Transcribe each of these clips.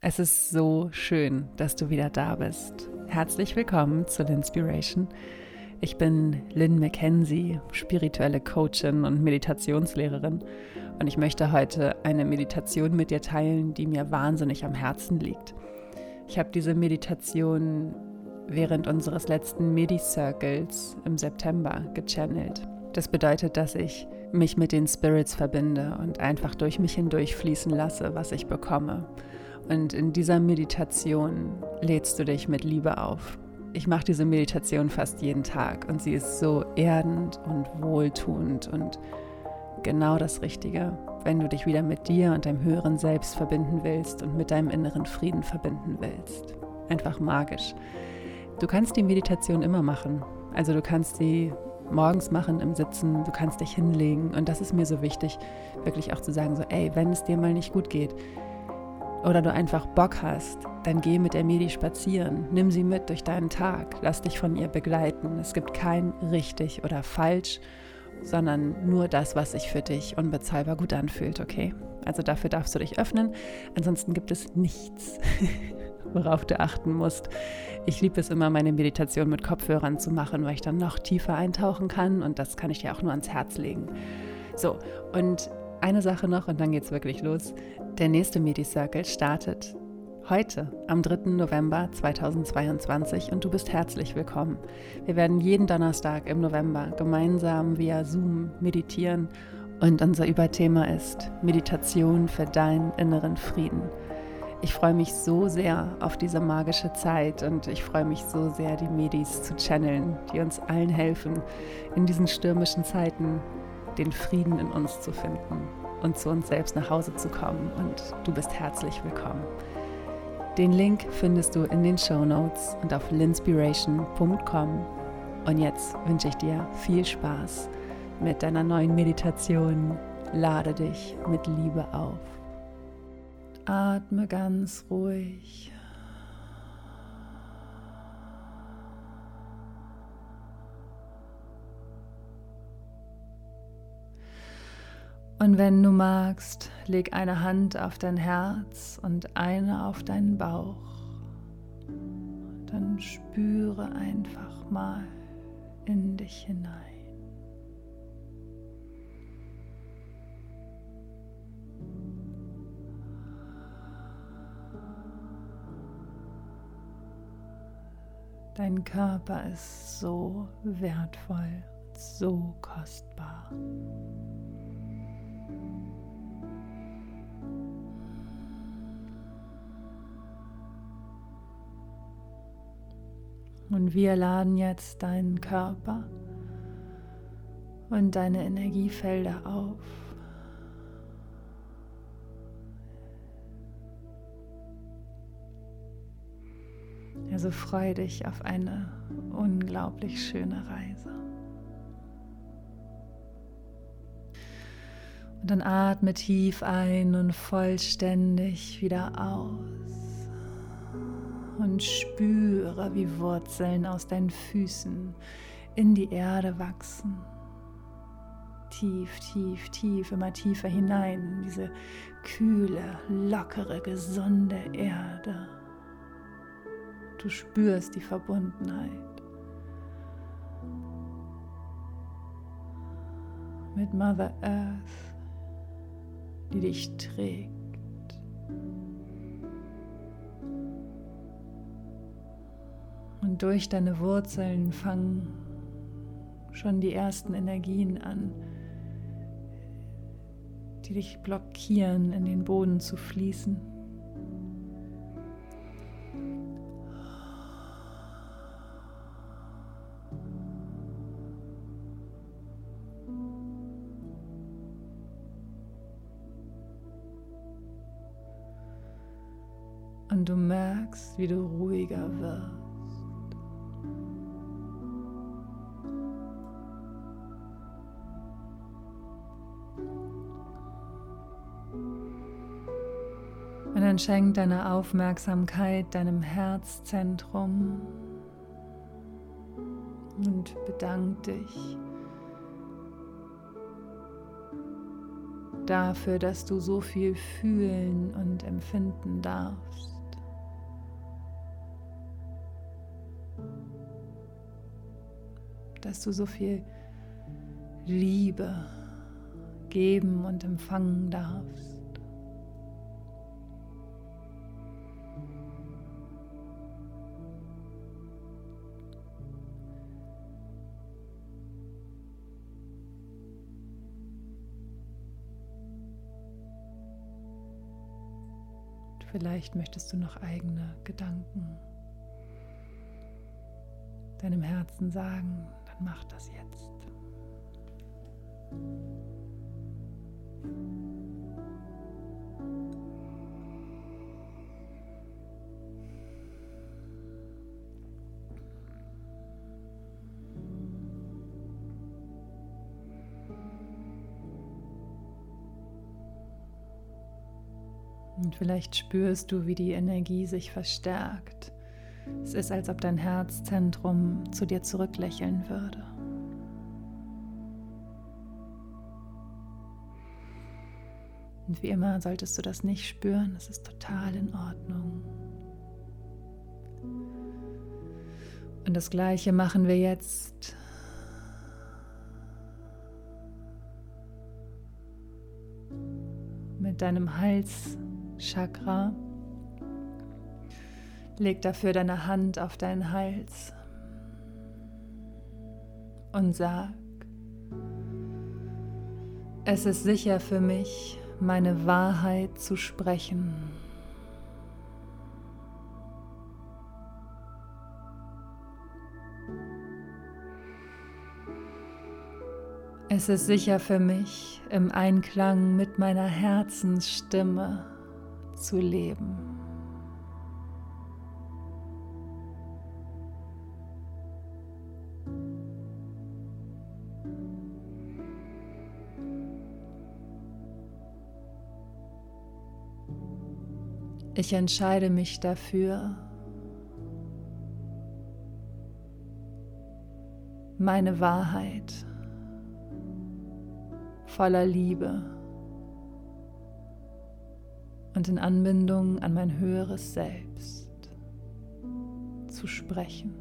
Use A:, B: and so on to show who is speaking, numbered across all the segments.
A: Es ist so schön, dass du wieder da bist. Herzlich willkommen zu L'Inspiration. Ich bin Lynn McKenzie, spirituelle Coachin und Meditationslehrerin und ich möchte heute eine Meditation mit dir teilen, die mir wahnsinnig am Herzen liegt. Ich habe diese Meditation während unseres letzten Medi-Circles im September gechannelt. Das bedeutet, dass ich mich mit den Spirits verbinde und einfach durch mich hindurch fließen lasse, was ich bekomme und in dieser Meditation lädst du dich mit Liebe auf. Ich mache diese Meditation fast jeden Tag und sie ist so erdend und wohltuend und genau das Richtige, wenn du dich wieder mit dir und deinem höheren Selbst verbinden willst und mit deinem inneren Frieden verbinden willst. Einfach magisch. Du kannst die Meditation immer machen. Also du kannst sie morgens machen im Sitzen, du kannst dich hinlegen und das ist mir so wichtig, wirklich auch zu sagen, so, ey, wenn es dir mal nicht gut geht, oder du einfach Bock hast, dann geh mit der Medi spazieren, nimm sie mit durch deinen Tag, lass dich von ihr begleiten. Es gibt kein richtig oder falsch, sondern nur das, was sich für dich unbezahlbar gut anfühlt, okay? Also dafür darfst du dich öffnen, ansonsten gibt es nichts, worauf du achten musst. Ich liebe es immer, meine Meditation mit Kopfhörern zu machen, weil ich dann noch tiefer eintauchen kann und das kann ich dir auch nur ans Herz legen. So, und eine Sache noch und dann geht's wirklich los. Der nächste Medi-Circle startet heute, am 3. November 2022 und du bist herzlich willkommen. Wir werden jeden Donnerstag im November gemeinsam via Zoom meditieren und unser Überthema ist Meditation für deinen inneren Frieden. Ich freue mich so sehr auf diese magische Zeit und ich freue mich so sehr, die Medis zu channeln, die uns allen helfen, in diesen stürmischen Zeiten den Frieden in uns zu finden und zu uns selbst nach Hause zu kommen. Und du bist herzlich willkommen. Den Link findest du in den Show Notes und auf linspiration.com. Und jetzt wünsche ich dir viel Spaß mit deiner neuen Meditation. Lade dich mit Liebe auf. Atme ganz ruhig Und wenn du magst, leg eine Hand auf dein Herz und eine auf deinen Bauch. Dann spüre einfach mal in dich hinein. Dein Körper ist so wertvoll, so kostbar. Und wir laden jetzt deinen Körper und deine Energiefelder auf. Also freu dich auf eine unglaublich schöne Reise. Und dann atme tief ein und vollständig wieder aus und spüre, wie Wurzeln aus deinen Füßen in die Erde wachsen. Tief, tief, tief, immer tiefer hinein in diese kühle, lockere, gesunde Erde. Du spürst die Verbundenheit mit Mother Earth, die dich trägt. Und durch deine Wurzeln fangen schon die ersten Energien an, die dich blockieren, in den Boden zu fließen. Und du merkst, wie du ruhiger wirst. Dann schenk deine Aufmerksamkeit deinem Herzzentrum und bedank dich, dafür, dass du so viel fühlen und empfinden darfst. Dass du so viel Liebe geben und empfangen darfst. Vielleicht möchtest du noch eigene Gedanken deinem Herzen sagen, dann mach das jetzt. Und vielleicht spürst du, wie die Energie sich verstärkt. Es ist, als ob dein Herzzentrum zu dir zurücklächeln würde. Und wie immer solltest du das nicht spüren, es ist total in Ordnung. Und das gleiche machen wir jetzt mit deinem Hals Chakra. Leg dafür deine Hand auf deinen Hals und sag, es ist sicher für mich, meine Wahrheit zu sprechen. Es ist sicher für mich, im Einklang mit meiner Herzensstimme zu leben. Ich entscheide mich dafür, meine Wahrheit voller Liebe und in Anbindung an mein höheres Selbst zu sprechen.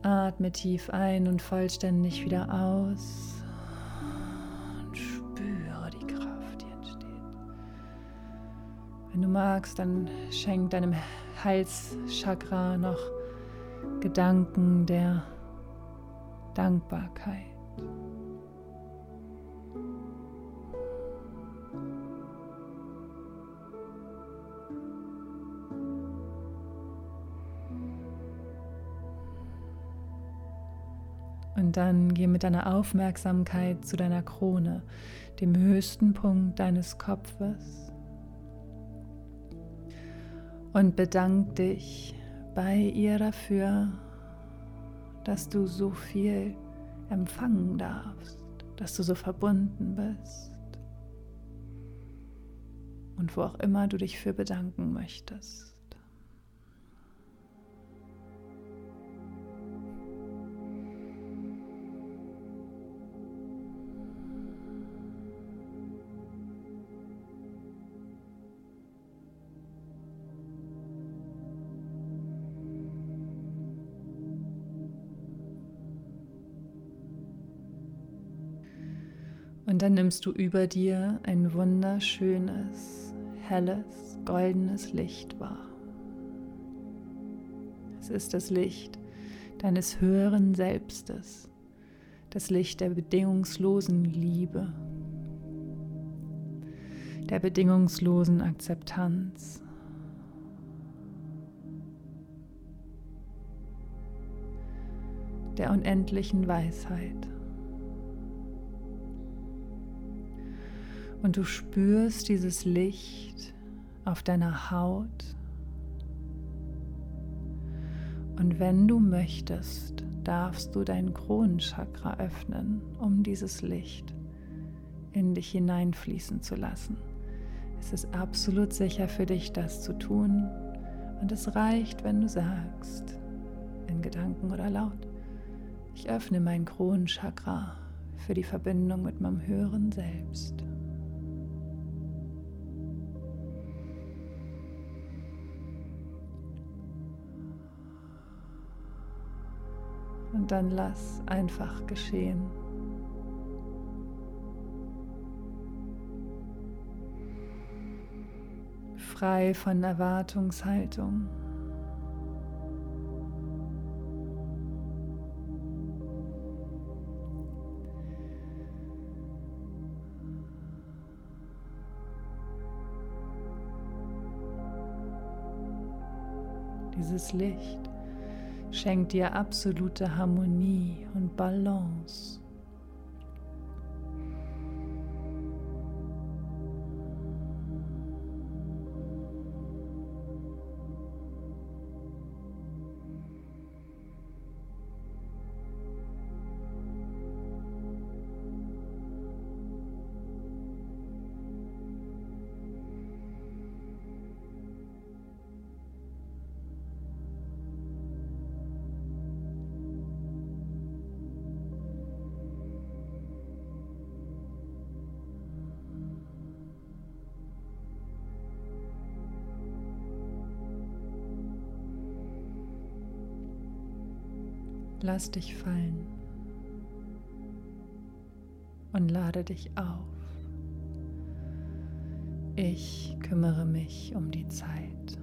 A: Atme tief ein und vollständig wieder aus. Und spüre die Kraft, die entsteht. Wenn du magst, dann schenk deinem Halschakra noch Gedanken der Dankbarkeit. Und dann geh mit deiner Aufmerksamkeit zu deiner Krone, dem höchsten Punkt deines Kopfes. Und bedank dich bei ihr dafür, dass du so viel empfangen darfst, dass du so verbunden bist. Und wo auch immer du dich für bedanken möchtest. Und dann nimmst du über dir ein wunderschönes, helles, goldenes Licht wahr. Es ist das Licht deines höheren Selbstes, das Licht der bedingungslosen Liebe, der bedingungslosen Akzeptanz. der unendlichen Weisheit. Und du spürst dieses Licht auf deiner Haut. Und wenn du möchtest, darfst du dein Kronenchakra öffnen, um dieses Licht in dich hineinfließen zu lassen. Es ist absolut sicher für dich, das zu tun. Und es reicht, wenn du sagst, in Gedanken oder laut, Ich öffne mein Kronenchakra für die Verbindung mit meinem höheren Selbst. Dann lass einfach geschehen. Frei von Erwartungshaltung. Dieses Licht schenkt dir absolute Harmonie und Balance. Lass dich fallen und lade dich auf. Ich kümmere mich um die Zeit.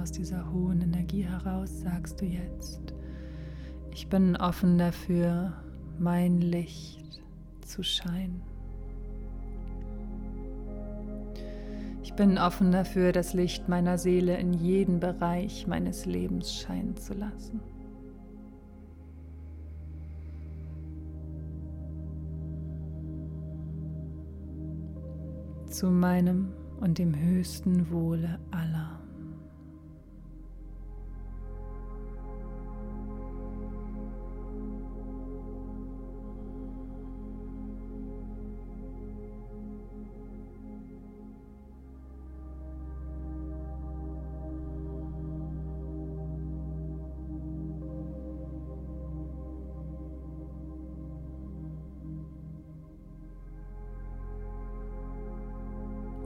A: Aus dieser hohen Energie heraus sagst du jetzt, ich bin offen dafür, mein Licht zu scheinen. Ich bin offen dafür, das Licht meiner Seele in jeden Bereich meines Lebens scheinen zu lassen. Zu meinem und dem höchsten Wohle aller.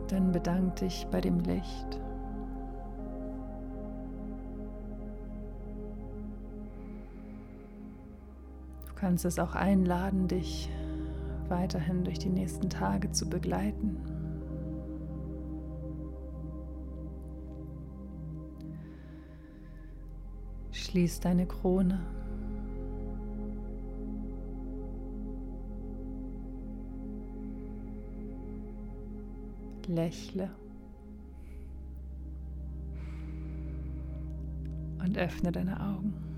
A: Dann bedank dich bei dem Licht. Du kannst es auch einladen, dich weiterhin durch die nächsten Tage zu begleiten. Schließ deine Krone. Lächle und öffne deine Augen.